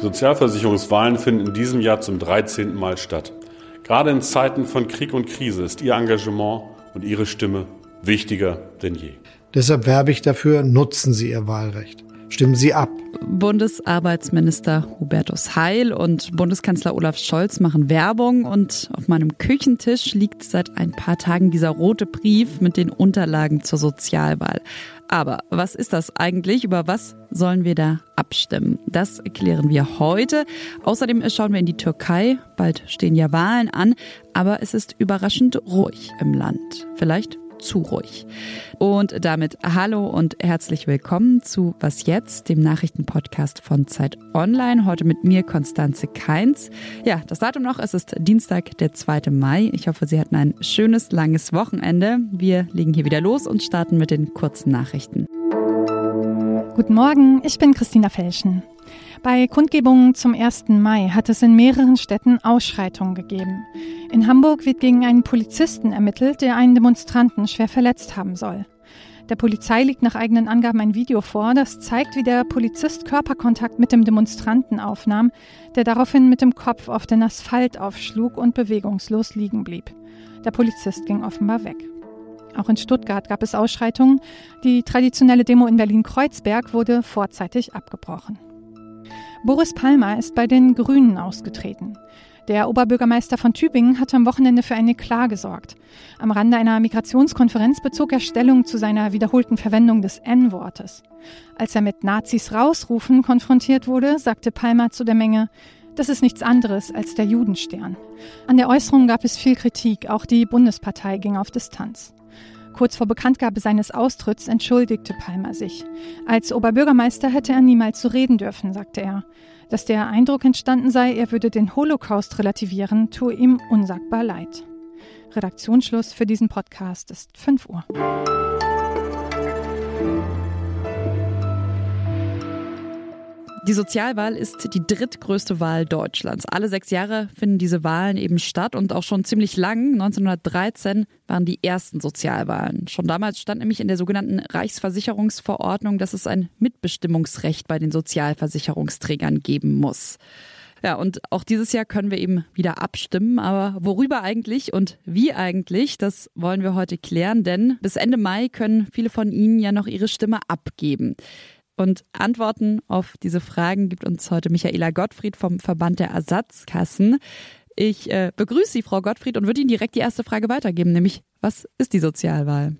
Sozialversicherungswahlen finden in diesem Jahr zum 13. Mal statt. Gerade in Zeiten von Krieg und Krise ist Ihr Engagement und Ihre Stimme wichtiger denn je. Deshalb werbe ich dafür, nutzen Sie Ihr Wahlrecht. Stimmen Sie ab. Bundesarbeitsminister Hubertus Heil und Bundeskanzler Olaf Scholz machen Werbung und auf meinem Küchentisch liegt seit ein paar Tagen dieser rote Brief mit den Unterlagen zur Sozialwahl. Aber was ist das eigentlich? Über was sollen wir da abstimmen? Das erklären wir heute. Außerdem schauen wir in die Türkei. Bald stehen ja Wahlen an. Aber es ist überraschend ruhig im Land. Vielleicht zu ruhig. Und damit hallo und herzlich willkommen zu Was jetzt, dem Nachrichtenpodcast von Zeit Online. Heute mit mir Konstanze Keins. Ja, das Datum noch, es ist Dienstag, der 2. Mai. Ich hoffe, Sie hatten ein schönes, langes Wochenende. Wir legen hier wieder los und starten mit den kurzen Nachrichten. Guten Morgen, ich bin Christina Felschen. Bei Kundgebungen zum 1. Mai hat es in mehreren Städten Ausschreitungen gegeben. In Hamburg wird gegen einen Polizisten ermittelt, der einen Demonstranten schwer verletzt haben soll. Der Polizei liegt nach eigenen Angaben ein Video vor, das zeigt, wie der Polizist Körperkontakt mit dem Demonstranten aufnahm, der daraufhin mit dem Kopf auf den Asphalt aufschlug und bewegungslos liegen blieb. Der Polizist ging offenbar weg. Auch in Stuttgart gab es Ausschreitungen. Die traditionelle Demo in Berlin-Kreuzberg wurde vorzeitig abgebrochen. Boris Palmer ist bei den Grünen ausgetreten. Der Oberbürgermeister von Tübingen hatte am Wochenende für eine Eklat gesorgt. Am Rande einer Migrationskonferenz bezog er Stellung zu seiner wiederholten Verwendung des N-Wortes. Als er mit Nazis rausrufen konfrontiert wurde, sagte Palmer zu der Menge, das ist nichts anderes als der Judenstern. An der Äußerung gab es viel Kritik, auch die Bundespartei ging auf Distanz. Kurz vor Bekanntgabe seines Austritts entschuldigte Palmer sich. Als Oberbürgermeister hätte er niemals so reden dürfen, sagte er. Dass der Eindruck entstanden sei, er würde den Holocaust relativieren, tue ihm unsagbar leid. Redaktionsschluss für diesen Podcast ist 5 Uhr. Die Sozialwahl ist die drittgrößte Wahl Deutschlands. Alle sechs Jahre finden diese Wahlen eben statt und auch schon ziemlich lang, 1913, waren die ersten Sozialwahlen. Schon damals stand nämlich in der sogenannten Reichsversicherungsverordnung, dass es ein Mitbestimmungsrecht bei den Sozialversicherungsträgern geben muss. Ja, und auch dieses Jahr können wir eben wieder abstimmen. Aber worüber eigentlich und wie eigentlich, das wollen wir heute klären, denn bis Ende Mai können viele von Ihnen ja noch ihre Stimme abgeben. Und Antworten auf diese Fragen gibt uns heute Michaela Gottfried vom Verband der Ersatzkassen. Ich äh, begrüße Sie, Frau Gottfried, und würde Ihnen direkt die erste Frage weitergeben, nämlich was ist die Sozialwahl?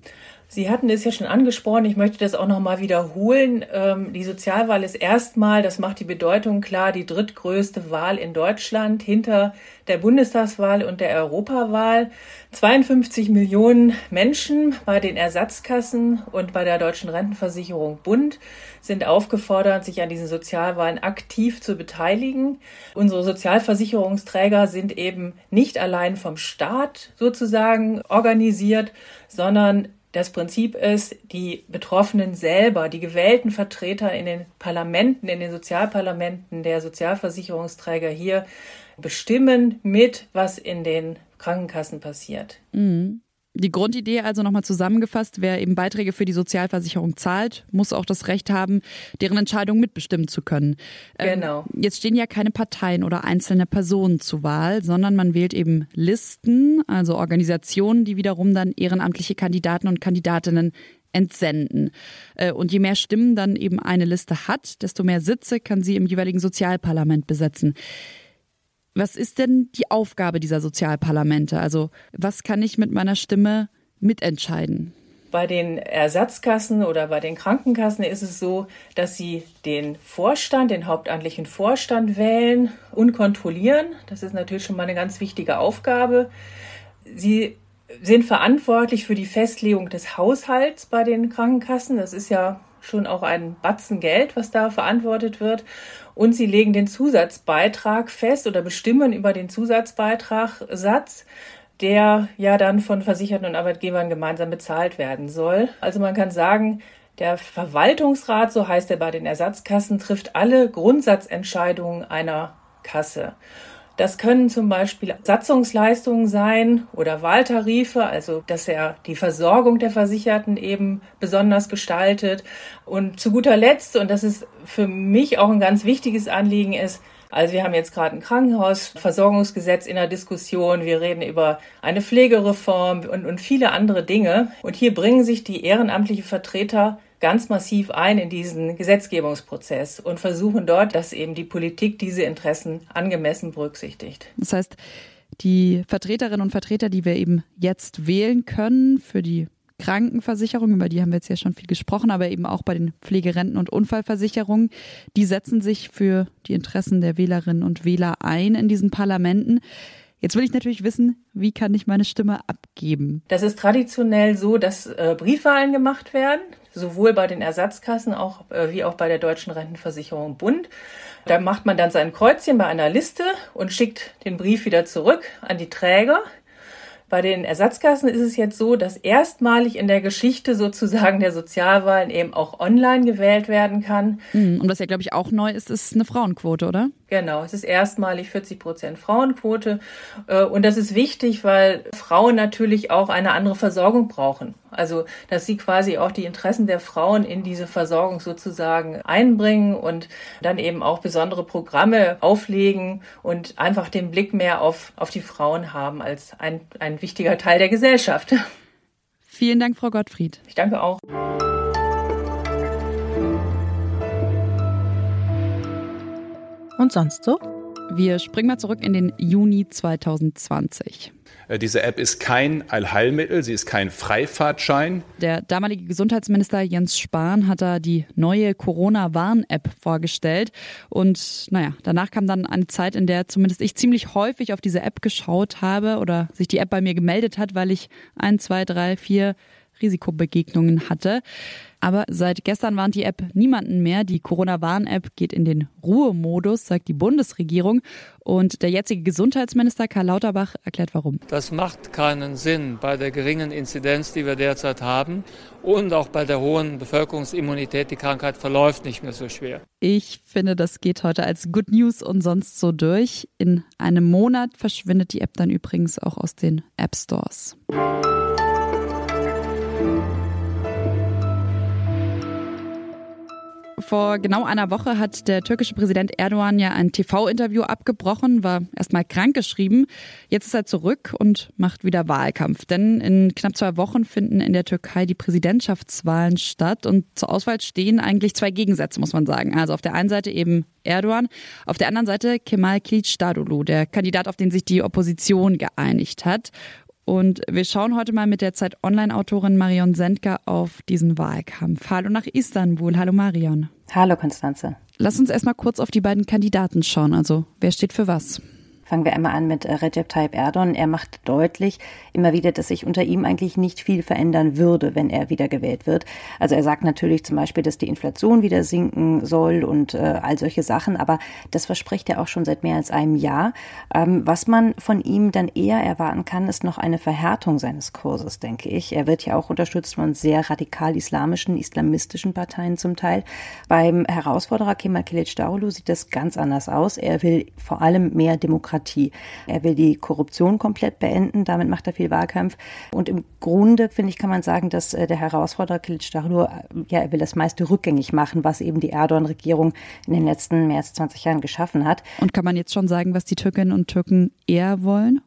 Sie hatten es ja schon angesprochen, ich möchte das auch nochmal wiederholen. Ähm, die Sozialwahl ist erstmal, das macht die Bedeutung klar, die drittgrößte Wahl in Deutschland hinter der Bundestagswahl und der Europawahl. 52 Millionen Menschen bei den Ersatzkassen und bei der Deutschen Rentenversicherung Bund sind aufgefordert, sich an diesen Sozialwahlen aktiv zu beteiligen. Unsere Sozialversicherungsträger sind eben nicht allein vom Staat sozusagen organisiert, sondern das Prinzip ist, die Betroffenen selber, die gewählten Vertreter in den Parlamenten, in den Sozialparlamenten der Sozialversicherungsträger hier bestimmen mit, was in den Krankenkassen passiert. Mhm. Die Grundidee also nochmal zusammengefasst, wer eben Beiträge für die Sozialversicherung zahlt, muss auch das Recht haben, deren Entscheidung mitbestimmen zu können. Ähm, genau. Jetzt stehen ja keine Parteien oder einzelne Personen zur Wahl, sondern man wählt eben Listen, also Organisationen, die wiederum dann ehrenamtliche Kandidaten und Kandidatinnen entsenden. Äh, und je mehr Stimmen dann eben eine Liste hat, desto mehr Sitze kann sie im jeweiligen Sozialparlament besetzen. Was ist denn die Aufgabe dieser Sozialparlamente? Also was kann ich mit meiner Stimme mitentscheiden? Bei den Ersatzkassen oder bei den Krankenkassen ist es so, dass sie den Vorstand, den hauptamtlichen Vorstand wählen und kontrollieren. Das ist natürlich schon mal eine ganz wichtige Aufgabe. Sie sind verantwortlich für die Festlegung des Haushalts bei den Krankenkassen. Das ist ja schon auch ein Batzen Geld, was da verantwortet wird. Und sie legen den Zusatzbeitrag fest oder bestimmen über den Zusatzbeitragsatz, der ja dann von Versicherten und Arbeitgebern gemeinsam bezahlt werden soll. Also man kann sagen, der Verwaltungsrat, so heißt er bei den Ersatzkassen, trifft alle Grundsatzentscheidungen einer Kasse. Das können zum Beispiel Satzungsleistungen sein oder Wahltarife, also dass er die Versorgung der Versicherten eben besonders gestaltet. Und zu guter Letzt, und das ist für mich auch ein ganz wichtiges Anliegen, ist, also wir haben jetzt gerade ein Krankenhausversorgungsgesetz in der Diskussion. Wir reden über eine Pflegereform und, und viele andere Dinge. Und hier bringen sich die ehrenamtlichen Vertreter ganz massiv ein in diesen Gesetzgebungsprozess und versuchen dort, dass eben die Politik diese Interessen angemessen berücksichtigt. Das heißt, die Vertreterinnen und Vertreter, die wir eben jetzt wählen können für die Krankenversicherung, über die haben wir jetzt ja schon viel gesprochen, aber eben auch bei den Pflegerenten und Unfallversicherungen, die setzen sich für die Interessen der Wählerinnen und Wähler ein in diesen Parlamenten. Jetzt will ich natürlich wissen, wie kann ich meine Stimme abgeben? Das ist traditionell so, dass äh, Briefwahlen gemacht werden sowohl bei den Ersatzkassen auch, äh, wie auch bei der Deutschen Rentenversicherung Bund. Da macht man dann sein Kreuzchen bei einer Liste und schickt den Brief wieder zurück an die Träger. Bei den Ersatzkassen ist es jetzt so, dass erstmalig in der Geschichte sozusagen der Sozialwahlen eben auch online gewählt werden kann. Mhm. Und was ja, glaube ich, auch neu ist, ist eine Frauenquote, oder? Genau, es ist erstmalig 40 Prozent Frauenquote. Äh, und das ist wichtig, weil Frauen natürlich auch eine andere Versorgung brauchen. Also, dass sie quasi auch die Interessen der Frauen in diese Versorgung sozusagen einbringen und dann eben auch besondere Programme auflegen und einfach den Blick mehr auf, auf die Frauen haben als ein, ein wichtiger Teil der Gesellschaft. Vielen Dank, Frau Gottfried. Ich danke auch. Und sonst so? Wir springen mal zurück in den Juni 2020. Äh, diese App ist kein Allheilmittel, sie ist kein Freifahrtschein. Der damalige Gesundheitsminister Jens Spahn hat da die neue Corona-Warn-App vorgestellt. Und naja, danach kam dann eine Zeit, in der zumindest ich ziemlich häufig auf diese App geschaut habe oder sich die App bei mir gemeldet hat, weil ich ein, zwei, drei, vier Risikobegegnungen hatte. Aber seit gestern warnt die App niemanden mehr. Die Corona-Warn-App geht in den Ruhemodus, sagt die Bundesregierung. Und der jetzige Gesundheitsminister Karl Lauterbach erklärt warum. Das macht keinen Sinn bei der geringen Inzidenz, die wir derzeit haben und auch bei der hohen Bevölkerungsimmunität. Die Krankheit verläuft nicht mehr so schwer. Ich finde, das geht heute als Good News und sonst so durch. In einem Monat verschwindet die App dann übrigens auch aus den App Stores. Vor genau einer Woche hat der türkische Präsident Erdogan ja ein TV-Interview abgebrochen, war erstmal krankgeschrieben. Jetzt ist er zurück und macht wieder Wahlkampf. Denn in knapp zwei Wochen finden in der Türkei die Präsidentschaftswahlen statt und zur Auswahl stehen eigentlich zwei Gegensätze, muss man sagen. Also auf der einen Seite eben Erdogan, auf der anderen Seite Kemal Kılıçdaroğlu, der Kandidat, auf den sich die Opposition geeinigt hat. Und wir schauen heute mal mit der Zeit Online-Autorin Marion Sendker auf diesen Wahlkampf. Hallo nach Istanbul. Hallo Marion. Hallo Konstanze. Lass uns erstmal kurz auf die beiden Kandidaten schauen. Also, wer steht für was? Fangen wir einmal an mit äh, Recep Tayyip Erdogan. Er macht deutlich immer wieder, dass sich unter ihm eigentlich nicht viel verändern würde, wenn er wieder gewählt wird. Also er sagt natürlich zum Beispiel, dass die Inflation wieder sinken soll und äh, all solche Sachen, aber das verspricht er auch schon seit mehr als einem Jahr. Ähm, was man von ihm dann eher erwarten kann, ist noch eine Verhärtung seines Kurses, denke ich. Er wird ja auch unterstützt von sehr radikal islamischen, islamistischen Parteien zum Teil. Beim Herausforderer Kemal Kılıçdaroğlu sieht das ganz anders aus. Er will vor allem mehr Demokratie Demokratie. Er will die Korruption komplett beenden, damit macht er viel Wahlkampf. Und im Grunde, finde ich, kann man sagen, dass äh, der Herausforderer Kılıçdaroğlu, äh, ja, er will das meiste rückgängig machen, was eben die Erdogan-Regierung in den letzten mehr als 20 Jahren geschaffen hat. Und kann man jetzt schon sagen, was die Türkinnen und Türken eher wollen?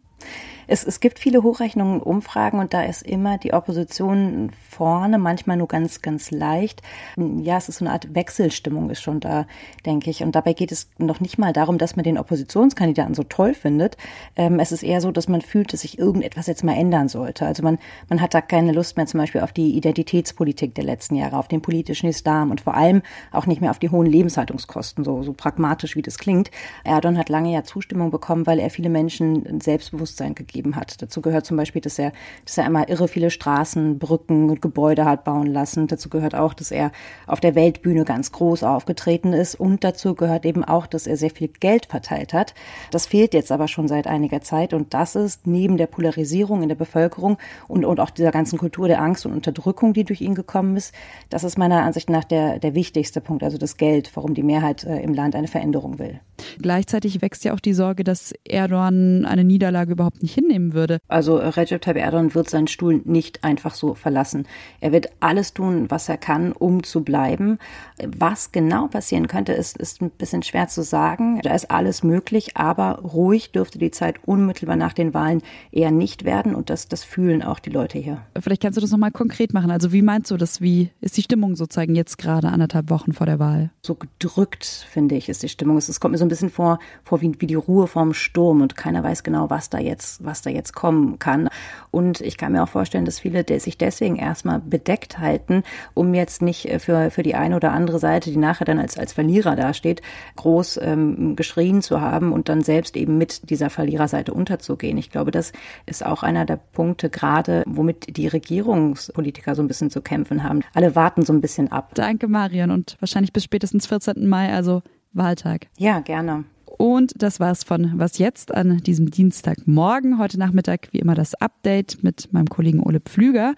Es, es gibt viele Hochrechnungen, Umfragen und da ist immer die Opposition vorne, manchmal nur ganz, ganz leicht. Ja, es ist so eine Art Wechselstimmung ist schon da, denke ich. Und dabei geht es noch nicht mal darum, dass man den Oppositionskandidaten so toll findet. Ähm, es ist eher so, dass man fühlt, dass sich irgendetwas jetzt mal ändern sollte. Also man, man hat da keine Lust mehr zum Beispiel auf die Identitätspolitik der letzten Jahre, auf den politischen Islam und vor allem auch nicht mehr auf die hohen Lebenshaltungskosten, so, so pragmatisch wie das klingt. Erdogan hat lange ja Zustimmung bekommen, weil er viele Menschen Selbstbewusstsein gegeben betrieben hat. Dazu gehört zum Beispiel, dass er, dass er einmal irre viele Straßen, Brücken und Gebäude hat bauen lassen. Dazu gehört auch, dass er auf der Weltbühne ganz groß aufgetreten ist. Und dazu gehört eben auch, dass er sehr viel Geld verteilt hat. Das fehlt jetzt aber schon seit einiger Zeit. Und das ist neben der Polarisierung in der Bevölkerung und, und auch dieser ganzen Kultur der Angst und Unterdrückung, die durch ihn gekommen ist, das ist meiner Ansicht nach der, der wichtigste Punkt, also das Geld, warum die Mehrheit äh, im Land eine Veränderung will. Gleichzeitig wächst ja auch die Sorge, dass Erdogan eine Niederlage überhaupt nicht hinnehmen würde. Also äh, Recep Tayyip Erdogan wird seinen Stuhl nicht einfach so verlassen. Er wird alles tun, was er kann, um zu bleiben. Was genau passieren könnte, ist, ist ein bisschen schwer zu sagen. Da ist alles möglich, aber ruhig dürfte die Zeit unmittelbar nach den Wahlen eher nicht werden und das, das fühlen auch die Leute hier. Vielleicht kannst du das nochmal konkret machen. Also wie meinst du das? Wie ist die Stimmung sozusagen jetzt gerade anderthalb Wochen vor der Wahl? So gedrückt, finde ich, ist die Stimmung. Es kommt mir so ein bisschen vor, vor wie, wie die Ruhe vorm Sturm und keiner weiß genau, was da jetzt, was da jetzt kommen kann. Und ich kann mir auch vorstellen, dass viele sich deswegen erstmal bedeckt halten, um jetzt nicht äh, für, für die eine oder andere Seite, die nachher dann als, als Verlierer dasteht, groß ähm, geschrien zu haben und dann selbst eben mit dieser Verliererseite unterzugehen. Ich glaube, das ist auch einer der Punkte gerade, womit die Regierungspolitiker so ein bisschen zu kämpfen haben. Alle warten so ein bisschen ab. Danke, Marion, und wahrscheinlich bis spätestens 14. Mai, also Wahltag. Ja, gerne. Und das war's von Was jetzt an diesem Dienstagmorgen. Heute Nachmittag wie immer das Update mit meinem Kollegen Ole Pflüger.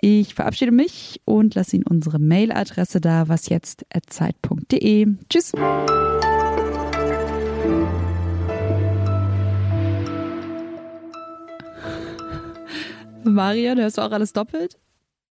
Ich verabschiede mich und lasse Ihnen unsere Mailadresse da, wasjetzt.zeit.de. Tschüss. Marian, hörst du auch alles doppelt?